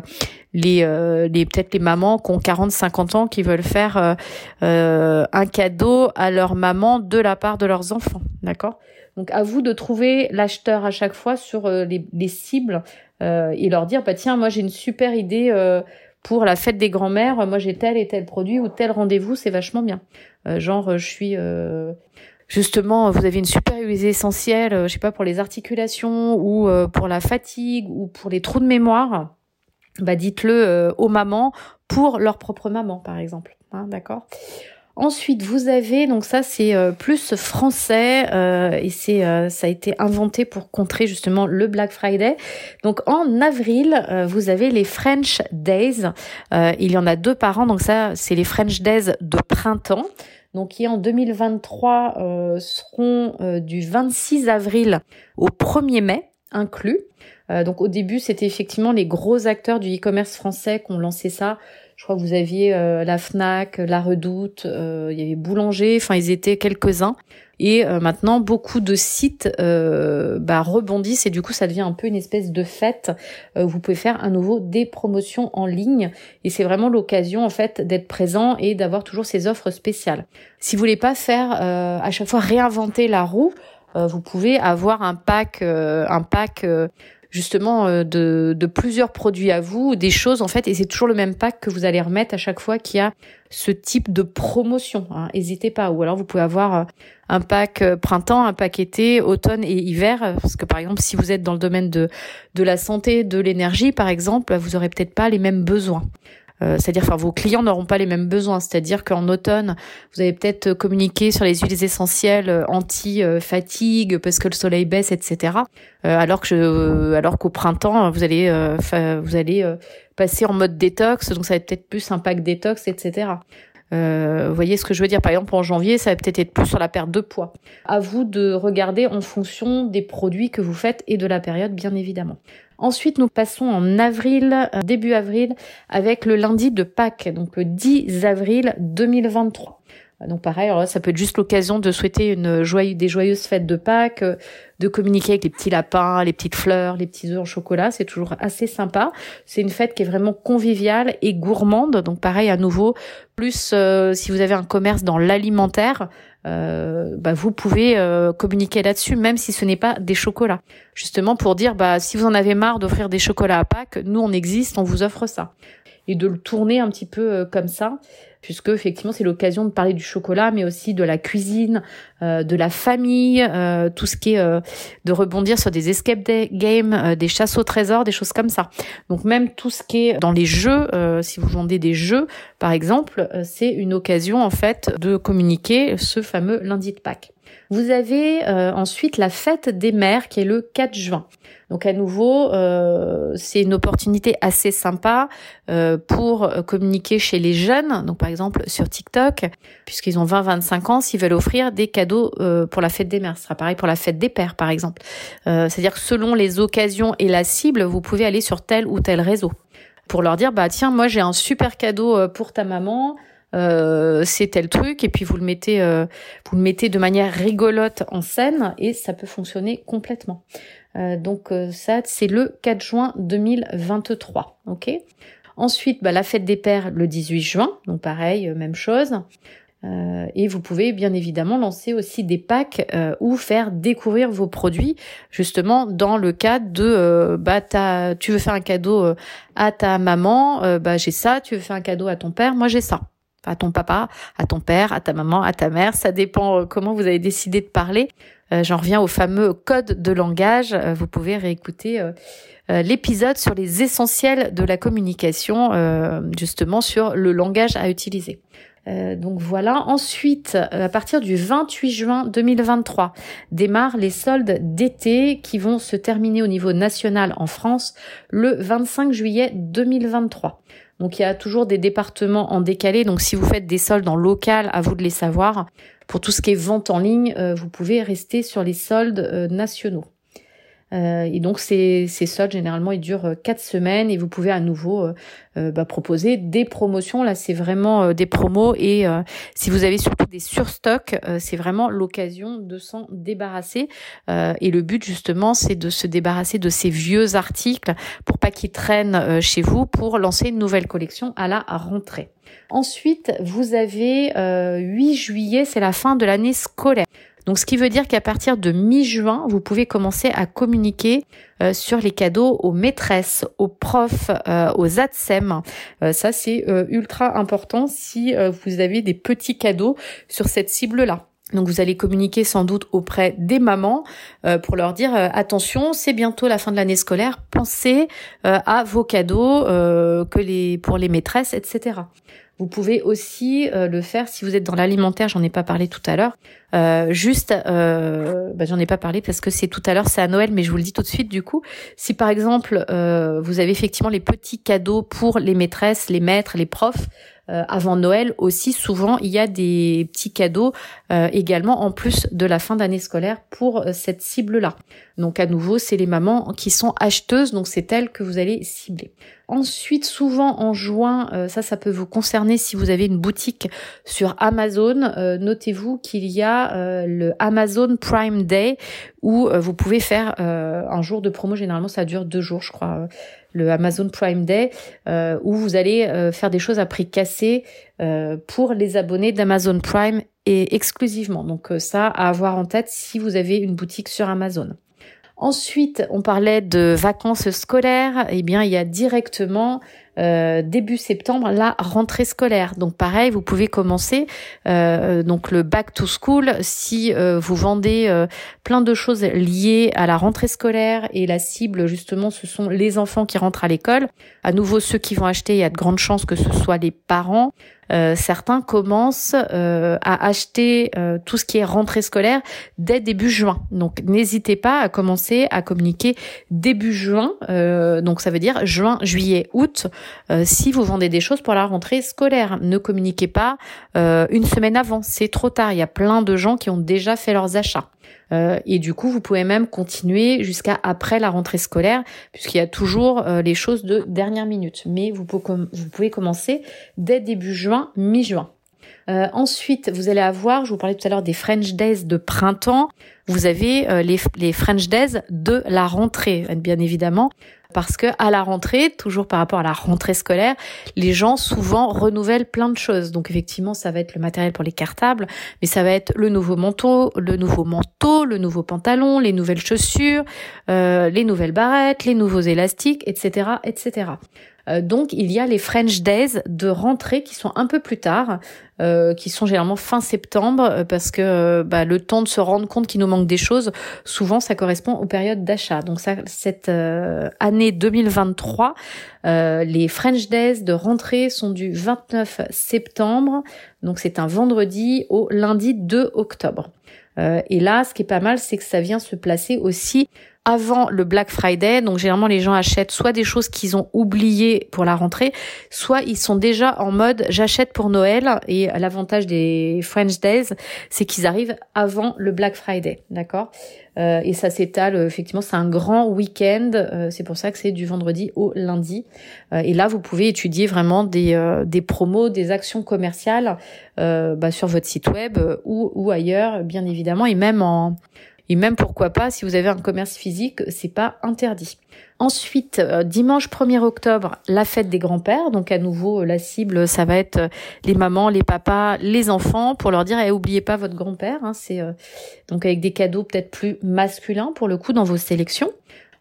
les, les peut-être les mamans qui ont 40, 50 ans qui veulent faire un cadeau à leur maman de la part de leurs enfants, d'accord? Donc à vous de trouver l'acheteur à chaque fois sur les, les cibles et leur dire bah tiens moi j'ai une super idée pour la fête des grands-mères, moi j'ai tel et tel produit ou tel rendez-vous, c'est vachement bien. Euh, genre je suis euh, justement, vous avez une super huile essentielle, euh, je sais pas pour les articulations ou pour la fatigue ou pour les trous de mémoire. Bah dites-le aux mamans pour leur propre maman par exemple, hein, d'accord? Ensuite, vous avez donc ça c'est euh, plus français euh, et c'est euh, ça a été inventé pour contrer justement le Black Friday. Donc en avril, vous avez les French Days. il y en a deux par an, donc ça c'est les French Days de printemps. Donc qui en 2023 seront du 26 avril au 1er mai inclus. donc au début, c'était effectivement les gros acteurs du e-commerce français qui ont lancé ça. Je crois que vous aviez euh, la Fnac, la Redoute, euh, il y avait Boulanger, enfin ils étaient quelques-uns. Et euh, maintenant, beaucoup de sites bah, rebondissent et du coup, ça devient un peu une espèce de fête. vous pouvez faire à nouveau des promotions en ligne et c'est vraiment l'occasion en fait d'être présent et d'avoir toujours ces offres spéciales. Si vous voulez pas faire à chaque fois réinventer la roue, vous pouvez avoir un pack, un pack justement euh, de, plusieurs produits à vous, des choses en fait, et c'est toujours le même pack que vous allez remettre à chaque fois qu'il y a ce type de promotion. Hein. N'hésitez pas. Ou alors vous pouvez avoir euh, un pack euh, printemps, un pack été, automne et hiver, parce que par exemple si vous êtes dans le domaine de de la santé, de l'énergie par exemple, vous aurez peut-être pas les mêmes besoins. Euh, c'est-à-dire, enfin, vos clients n'auront pas les mêmes besoins. C'est-à-dire qu'en automne, vous allez peut-être communiquer sur les huiles essentielles euh, anti-fatigue parce que le soleil baisse, etc. Euh, alors que alors qu'au printemps, vous allez, passer en mode détox, donc ça va être peut-être plus un pack détox, etc. Vous voyez ce que je veux dire Par exemple, en janvier, ça va peut-être être plus sur la perte de poids. À vous de regarder en fonction des produits que vous faites et de la période, bien évidemment. Ensuite, nous passons en avril, euh, début avril, avec le lundi de Pâques, donc le 10 avril 2023. Donc pareil, ça peut être juste l'occasion de souhaiter joyeuse, des joyeuses fêtes de Pâques, euh, de communiquer avec les petits lapins, les petites fleurs, les petits œufs en chocolat. C'est toujours assez sympa. C'est une fête qui est vraiment conviviale et gourmande. Donc pareil, à nouveau, plus euh, si vous avez un commerce dans l'alimentaire, euh, bah, vous pouvez communiquer là-dessus, même si ce n'est pas des chocolats. Justement pour dire, bah si vous en avez marre d'offrir des chocolats à Pâques, nous on existe, on vous offre ça. Et de le tourner un petit peu comme ça puisque effectivement c'est l'occasion de parler du chocolat, mais aussi de la cuisine, euh, de la famille, euh, tout ce qui est euh, de rebondir sur des escape games, des chasses au trésor, des choses comme ça. Donc même tout ce qui est dans les jeux, si vous vendez des jeux par exemple, c'est une occasion en fait de communiquer ce fameux lundi de Pâques. Vous avez ensuite la fête des mères qui est le 4 juin. Donc à nouveau, euh, c'est une opportunité assez sympa euh, pour communiquer chez les jeunes. Donc par exemple sur TikTok, puisqu'ils ont 20-25 ans, s'ils veulent offrir des cadeaux euh, pour la fête des mères. Ce sera pareil pour la fête des pères, par exemple. C'est-à-dire que selon les occasions et la cible, vous pouvez aller sur tel ou tel réseau pour leur dire bah tiens moi j'ai un super cadeau pour ta maman. C'est tel truc et puis vous le mettez vous le mettez de manière rigolote en scène et ça peut fonctionner complètement. Euh, donc euh, ça, c'est le 4 juin 2023. Ok? Ensuite, bah, la fête des pères le 18 juin, donc pareil, euh, même chose. et vous pouvez bien évidemment lancer aussi des packs ou faire découvrir vos produits, justement dans le cadre de bah tu veux faire un cadeau à ta maman, bah j'ai ça, tu veux faire un cadeau à ton père, moi j'ai ça à ton papa, à ton père, à ta maman, à ta mère. Ça dépend comment vous avez décidé de parler. Euh, j'en reviens au fameux code de langage. Euh, vous pouvez réécouter euh, l'épisode sur les essentiels de la communication, justement sur le langage à utiliser. donc voilà. Ensuite, à partir du 28 juin 2023, démarrent les soldes d'été qui vont se terminer au niveau national en France le 25 juillet 2023. Donc il y a toujours des départements en décalé. Donc si vous faites des soldes en local, à vous de les savoir. Pour tout ce qui est vente en ligne, euh, vous pouvez rester sur les soldes euh, nationaux. Euh, et donc ces, ces soldes généralement ils durent quatre semaines et vous pouvez à nouveau bah, proposer des promotions. Là c'est vraiment des promos et si vous avez surtout des surstocks, c'est vraiment l'occasion de s'en débarrasser. et le but justement c'est de se débarrasser de ces vieux articles pour pas qu'ils traînent chez vous pour lancer une nouvelle collection à la rentrée. Ensuite, vous avez 8 euh, juillet, c'est la fin de l'année scolaire. Donc, ce qui veut dire qu'à partir de mi-juin, vous pouvez commencer à communiquer euh, sur les cadeaux aux maîtresses, aux profs, euh, aux ATSEM. ça, c'est ultra important si vous avez des petits cadeaux sur cette cible-là. Donc vous allez communiquer sans doute auprès des mamans pour leur dire attention, c'est bientôt la fin de l'année scolaire, pensez à vos cadeaux pour les maîtresses, etc. Vous pouvez aussi euh, le faire si vous êtes dans l'alimentaire, j'en ai pas parlé tout à l'heure. Euh, juste, euh, bah, j'en ai pas parlé parce que c'est tout à l'heure, c'est à Noël, mais je vous le dis tout de suite du coup. Si par exemple euh, vous avez effectivement les petits cadeaux pour les maîtresses, les maîtres, les profs, avant Noël aussi, souvent, il y a des petits cadeaux également en plus de la fin d'année scolaire pour cette cible-là. Donc à nouveau, c'est les mamans qui sont acheteuses, donc c'est elles que vous allez cibler. Ensuite, souvent en juin, ça, ça peut vous concerner si vous avez une boutique sur Amazon. Notez-vous qu'il y a le Amazon Prime Day où vous pouvez faire un jour de promo. Généralement, ça dure deux jours, je crois le Amazon Prime Day, euh, où vous allez euh, faire des choses à prix cassé euh, pour les abonnés d'Amazon Prime et exclusivement. Donc ça à avoir en tête si vous avez une boutique sur Amazon. Ensuite, on parlait de vacances scolaires. Eh bien, il y a directement euh, début septembre la rentrée scolaire. Donc pareil, vous pouvez commencer euh, donc le back to school si euh, vous vendez plein de choses liées à la rentrée scolaire et la cible justement ce sont les enfants qui rentrent à l'école. À nouveau ceux qui vont acheter, il y a de grandes chances que ce soit les parents. Euh, certains commencent euh, à acheter euh, tout ce qui est rentrée scolaire dès début juin. Donc n'hésitez pas à commencer à communiquer début juin. donc ça veut dire juin, juillet, août. si vous vendez des choses pour la rentrée scolaire, ne communiquez pas une semaine avant. C'est trop tard. Il y a plein de gens qui ont déjà fait leurs achats. Euh, et du coup, vous pouvez même continuer jusqu'à après la rentrée scolaire, puisqu'il y a toujours euh, les choses de dernière minute. Mais vous pouvez, commencer dès début juin, mi-juin. Euh, ensuite, vous allez avoir, je vous parlais tout à l'heure des French Days de printemps. Vous avez les, les French Days de la rentrée, bien évidemment parce que à la rentrée, toujours par rapport à la rentrée scolaire, les gens souvent renouvellent plein de choses. Donc effectivement, ça va être le matériel pour les cartables, mais ça va être le nouveau manteau, le nouveau manteau, le nouveau pantalon, les nouvelles chaussures, euh, les nouvelles barrettes, les nouveaux élastiques, etc., etc. Euh, donc il y a les French Days de rentrée qui sont un peu plus tard, euh, qui sont généralement fin septembre, euh, parce que bah, le temps de se rendre compte qu'il nous manque des choses, souvent ça correspond aux périodes d'achat. Donc ça, cette année 2023, les French Days de rentrée sont du 29 septembre, donc c'est un vendredi au lundi 2 octobre. et là, ce qui est pas mal, c'est que ça vient se placer aussi avant le Black Friday. Donc généralement les gens achètent soit des choses qu'ils ont oubliées pour la rentrée, soit ils sont déjà en mode j'achète pour Noël. Et l'avantage des French Days, c'est qu'ils arrivent avant le Black Friday, d'accord? Euh, Et ça s'étale effectivement, c'est un grand week-end. Euh, c'est pour ça que c'est du vendredi au lundi. Euh, et là, vous pouvez étudier vraiment des des promos, des actions commerciales bah, sur votre site web ou ou ailleurs, bien évidemment, et même en et même pourquoi pas, si vous avez un commerce physique, c'est pas interdit. Ensuite, euh, dimanche 1er octobre, la fête des grands-pères. Donc à nouveau, la cible, ça va être euh, les mamans, les papas, les enfants, pour leur dire, eh, oubliez pas votre grand-père. Hein, c'est euh, donc avec des cadeaux peut-être plus masculins pour le coup dans vos sélections.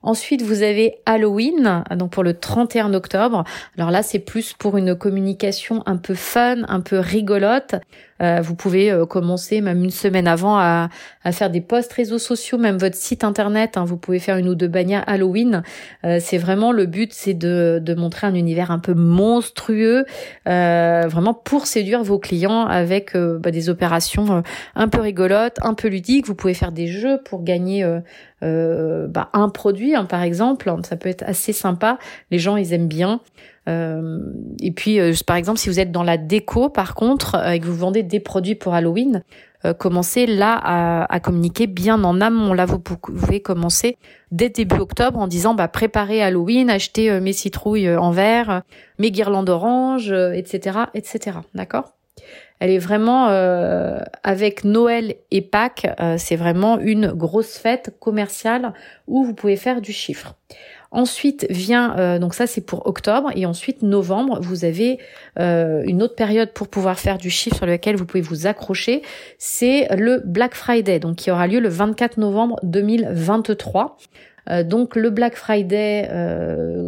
Ensuite, vous avez Halloween, donc pour le 31 octobre. Alors là, c'est plus pour une communication un peu fun, un peu rigolote. Euh, vous pouvez euh, commencer même une semaine avant à, faire des posts réseaux sociaux, même votre site internet. Hein, vous pouvez faire une ou deux bannières Halloween. Euh, c'est vraiment le but, c'est de, de, montrer un univers un peu monstrueux, vraiment pour séduire vos clients avec bah, des opérations un peu rigolotes, un peu ludiques. Vous pouvez faire des jeux pour gagner bah, un produit, hein, par exemple. Ça peut être assez sympa. Les gens, ils aiment bien. Euh, et puis, euh, par exemple, si vous êtes dans la déco, par contre, euh, et que vous vendez des produits pour Halloween, commencez là à, communiquer bien en amont. Là, vous pouvez commencer dès début octobre en disant bah, préparez Halloween, achetez mes citrouilles en verre, mes guirlandes orange, etc., etc. D'accord? Elle est vraiment avec Noël et Pâques, c'est vraiment une grosse fête commerciale où vous pouvez faire du chiffre. Ensuite vient, euh, donc ça c'est pour octobre, et ensuite novembre, vous avez euh, une autre période pour pouvoir faire du chiffre sur lequel vous pouvez vous accrocher, c'est le Black Friday, donc qui aura lieu le 24 novembre 2023. Euh, donc le Black Friday,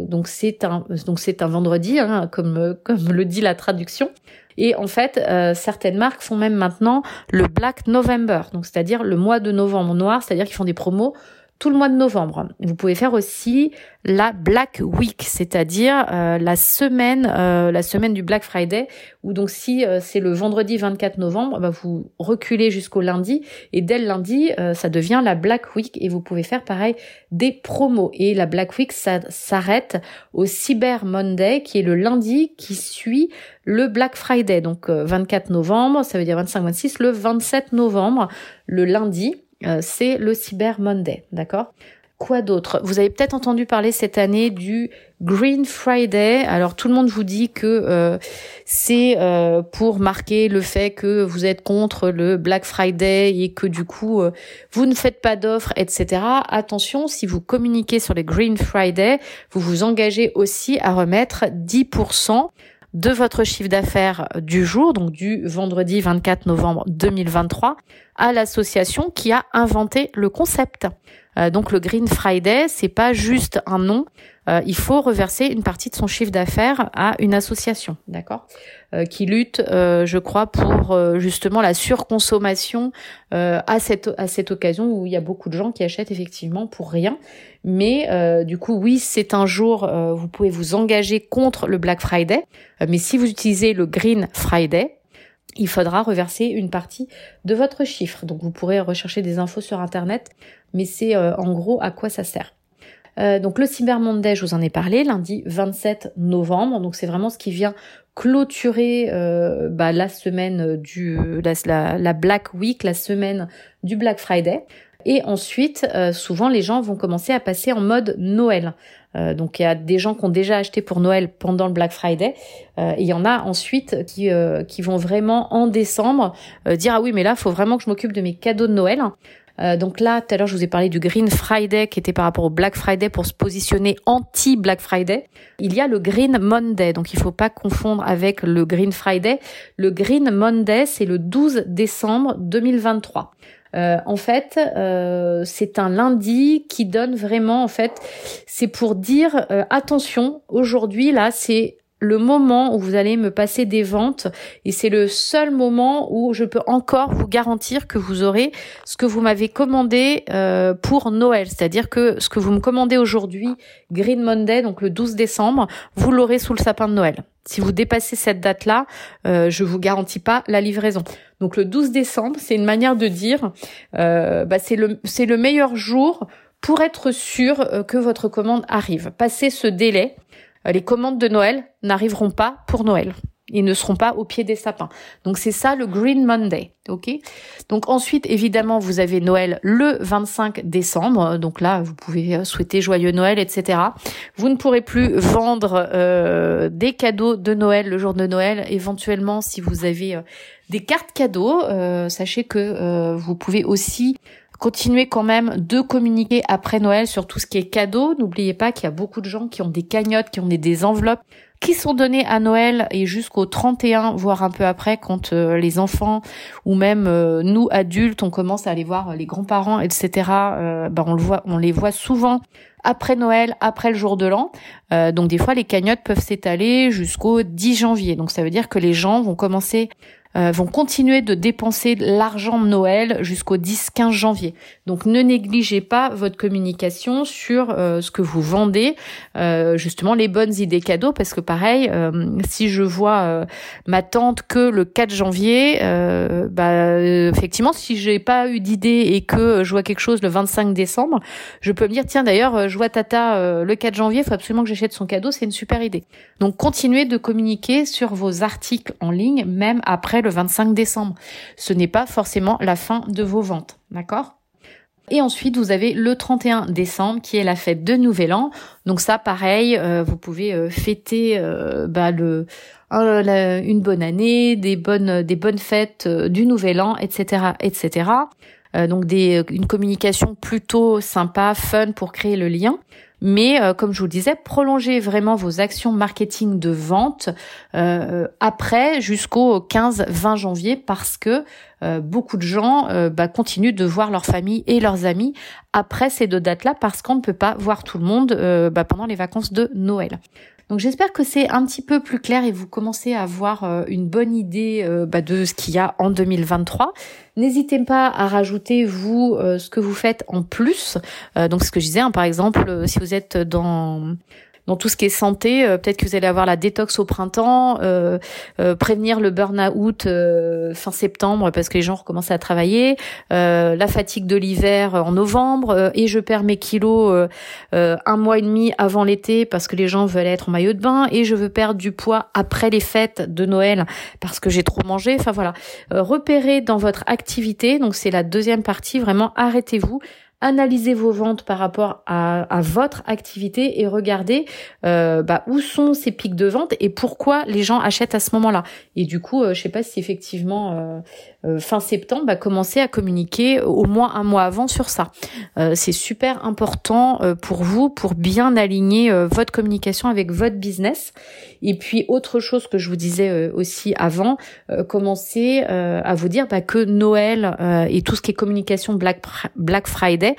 donc c'est un donc c'est un vendredi, hein, comme comme le dit la traduction. Et en fait, certaines marques font même maintenant le Black November, donc c'est-à-dire le mois de novembre noir, c'est-à-dire qu'ils font des promos tout le mois de novembre. Vous pouvez faire aussi la Black Week, c'est-à-dire euh, la semaine, euh, la semaine du Black Friday, où donc si euh, c'est le vendredi 24 novembre, bah, vous reculez jusqu'au lundi et dès le lundi, ça devient la Black Week et vous pouvez faire pareil des promos. Et la Black Week, ça s'arrête au Cyber Monday, qui est le lundi qui suit le Black Friday. Donc 24 novembre, ça veut dire 25-26, le 27 novembre, le lundi. Euh, c'est le Cyber Monday, d'accord? Quoi d'autre? Vous avez peut-être entendu parler cette année du Green Friday. Alors tout le monde vous dit que euh, c'est euh, pour marquer le fait que vous êtes contre le Black Friday et que du coup vous ne faites pas d'offres, etc. Attention, si vous communiquez sur les Green Friday, vous vous engagez aussi à remettre 10% de votre chiffre d'affaires du jour, donc du vendredi 24 novembre 2023, à l'association qui a inventé le concept. Euh, donc le Green Friday, c'est pas juste un nom. Euh, il faut reverser une partie de son chiffre d'affaires à une association, d'accord, euh, qui lutte, je crois, pour justement la surconsommation à cette à cette occasion où il y a beaucoup de gens qui achètent effectivement pour rien. Mais du coup, oui, c'est un jour, vous pouvez vous engager contre le Black Friday. mais si vous utilisez le Green Friday, il faudra reverser une partie de votre chiffre. Donc vous pourrez rechercher des infos sur Internet, mais c'est euh, en gros à quoi ça sert. Euh, donc le Cyber Monday, je vous en ai parlé, lundi 27 novembre. Donc c'est vraiment ce qui vient clôturer euh, bah, la semaine du la, la, Black Week, la semaine du Black Friday. Et ensuite, souvent les gens vont commencer à passer en mode Noël. Euh, donc il y a des gens qui ont déjà acheté pour Noël pendant le Black Friday. Euh, il y en a ensuite qui, euh, qui vont vraiment en décembre dire ah oui mais là faut vraiment que je m'occupe de mes cadeaux de Noël. donc là, tout à l'heure, je vous ai parlé du Green Friday qui était par rapport au Black Friday pour se positionner anti-Black Friday. Il y a le Green Monday, donc il faut pas confondre avec le Green Friday. Le Green Monday, c'est le 12 décembre 2023. En fait, c'est un lundi qui donne vraiment, en fait, c'est pour dire attention. Aujourd'hui, là, c'est le moment où vous allez me passer des ventes et c'est le seul moment où je peux encore vous garantir que vous aurez ce que vous m'avez commandé euh, pour Noël. C'est-à-dire que ce que vous me commandez aujourd'hui, Green Monday, donc le 12 décembre, vous l'aurez sous le sapin de Noël. Si vous dépassez cette date-là, euh, je vous garantis pas la livraison. Donc le 12 décembre, c'est une manière de dire, euh, bah, c'est le c'est le meilleur jour pour être sûr euh, que votre commande arrive. Passez ce délai, les commandes de Noël n'arriveront pas pour Noël. Ils ne seront pas au pied des sapins. Donc c'est ça le Green Monday, ok? Donc ensuite, évidemment, vous avez Noël le 25 décembre. Donc là, vous pouvez euh, souhaiter joyeux Noël, etc. Vous ne pourrez plus vendre euh, des cadeaux de Noël le jour de Noël. Éventuellement, si vous avez des cartes cadeaux, sachez que vous pouvez aussi Continuez quand même de communiquer après Noël sur tout ce qui est cadeau. N'oubliez pas qu'il y a beaucoup de gens qui ont des cagnottes, qui ont des, enveloppes qui sont données à Noël et jusqu'au 31, voire un peu après, quand euh, les enfants ou même euh, nous adultes, on commence à aller voir les grands-parents, etc. Euh, ben on le voit, on les voit souvent après Noël, après le jour de l'an. donc des fois, les cagnottes peuvent s'étaler jusqu'au 10 janvier. Donc ça veut dire que les gens vont commencer euh, vont continuer de dépenser l'argent de Noël jusqu'au 10-15 janvier. Donc ne négligez pas votre communication sur euh, ce que vous vendez, euh, justement les bonnes idées cadeaux, parce que pareil, si je vois ma tante que le 4 janvier, bah effectivement, si j'ai pas eu d'idée et que je vois quelque chose le 25 décembre, je peux me dire tiens d'ailleurs, je vois Tata le 4 janvier, il faut absolument que j'achète son cadeau, c'est une super idée. Donc continuez de communiquer sur vos articles en ligne, même après le le 25 décembre. Ce n'est pas forcément la fin de vos ventes, d'accord? Et ensuite, vous avez le 31 décembre qui est la fête de Nouvel An. Donc ça, pareil, euh, vous pouvez euh, fêter euh, bah, une bonne année, des bonnes, des bonnes fêtes du Nouvel An, etc., etc. donc une communication plutôt sympa, fun pour créer le lien. Mais euh, comme je vous le disais, prolongez vraiment vos actions marketing de vente euh, après jusqu'au 15-20 janvier parce que euh, beaucoup de gens bah, continuent de voir leur famille et leurs amis après ces deux dates-là parce qu'on ne peut pas voir tout le monde bah, pendant les vacances de Noël. Donc j'espère que c'est un petit peu plus clair et vous commencez à avoir euh, une bonne idée euh, bah, de ce qu'il y a en 2023. N'hésitez pas à rajouter vous euh, ce que vous faites en plus. donc ce que je disais, hein, par exemple, si vous êtes dans dans tout ce qui est santé. Peut-être que vous allez avoir la détox au printemps, prévenir le burn-out fin septembre parce que les gens recommencent à travailler, la fatigue de l'hiver en novembre et je perds mes kilos un mois et demi avant l'été parce que les gens veulent être en maillot de bain et je veux perdre du poids après les fêtes de Noël parce que j'ai trop mangé. Enfin voilà, repérez dans votre activité. Donc c'est la deuxième partie. Vraiment, arrêtez-vous analysez vos ventes par rapport à, votre activité et regardez euh, bah, où sont ces pics de vente et pourquoi les gens achètent à ce moment-là. Et du coup, euh, je sais pas si effectivement euh, euh, fin septembre, bah, commencer à communiquer au moins un mois avant sur ça. Euh, c'est super important pour vous pour bien aligner votre communication avec votre business. Et puis autre chose que je vous disais aussi avant, commencer à vous dire bah, que Noël et tout ce qui est communication Black, Friday,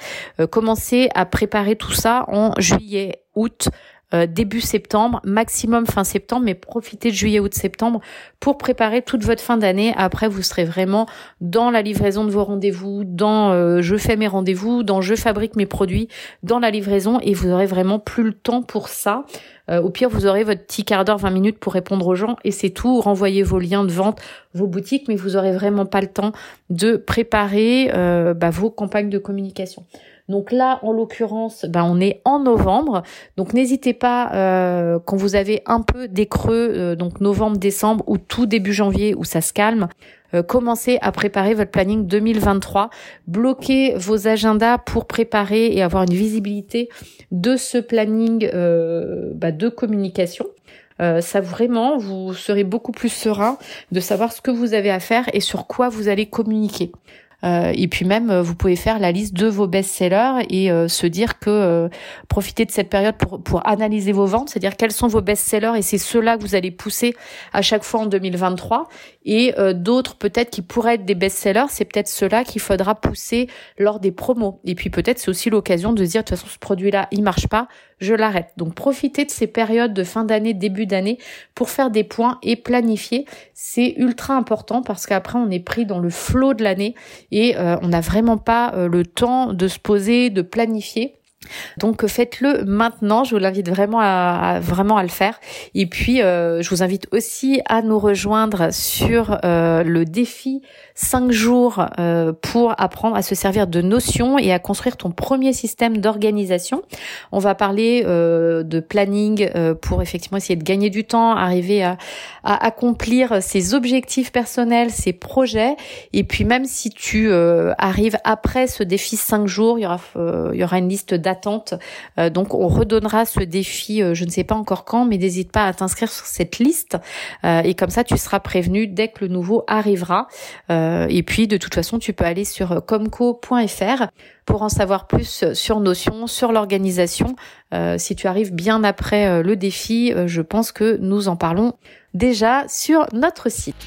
commencer à préparer tout ça en juillet, août, euh, début septembre, maximum fin septembre, mais profitez de juillet, août, septembre pour préparer toute votre fin d'année. Après, vous serez vraiment dans la livraison de vos rendez-vous, dans euh, je fais mes rendez-vous, dans je fabrique mes produits, dans la livraison et vous aurez vraiment plus le temps pour ça. Euh, au pire, vous aurez votre petit quart d'heure, 20 minutes pour répondre aux gens et c'est tout. Renvoyez vos liens de vente, vos boutiques, mais vous aurez vraiment pas le temps de préparer bah, vos campagnes de communication. Donc là, en l'occurrence, ben, on est en novembre. Donc n'hésitez pas, euh, quand vous avez un peu des creux, euh, donc novembre, décembre ou tout début janvier où ça se calme, euh, commencez à préparer votre planning 2023. Bloquez vos agendas pour préparer et avoir une visibilité de ce planning bah, de communication. ça vraiment, vous serez beaucoup plus serein de savoir ce que vous avez à faire et sur quoi vous allez communiquer. Euh, et puis même, vous pouvez faire la liste de vos best-sellers et se dire que profitez de cette période pour, pour analyser vos ventes, c'est-à-dire quels sont vos best-sellers et c'est ceux-là que vous allez pousser à chaque fois en 2023. Et d'autres peut-être qui pourraient être des best-sellers, c'est peut-être ceux-là qu'il faudra pousser lors des promos. Et puis peut-être c'est aussi l'occasion de se dire de toute façon ce produit-là il marche pas, je l'arrête. Donc profitez de ces périodes de fin d'année, début d'année pour faire des points et planifier. C'est ultra important parce qu'après on est pris dans le flot de l'année et euh, on n'a vraiment pas euh, le temps de se poser, de planifier. Donc faites-le maintenant, je vous l'invite vraiment à, vraiment à le faire. Et puis euh, je vous invite aussi à nous rejoindre sur le défi 5 jours euh, pour apprendre à se servir de notions et à construire ton premier système d'organisation. On va parler euh, de planning euh, pour effectivement essayer de gagner du temps, arriver à, à, accomplir ses objectifs personnels, ses projets. Et puis même si tu arrives après ce défi 5 jours, il y aura, il y aura une liste d'attente. donc on redonnera ce défi, je ne sais pas encore quand, mais n'hésite pas à t'inscrire sur cette liste. et comme ça, tu seras prévenu dès que le nouveau arrivera. Euh, et puis de toute façon, tu peux aller sur comco.fr pour en savoir plus sur Notion, sur l'organisation. Euh, si tu arrives bien après euh, le défi, je pense que nous en parlons déjà sur notre site.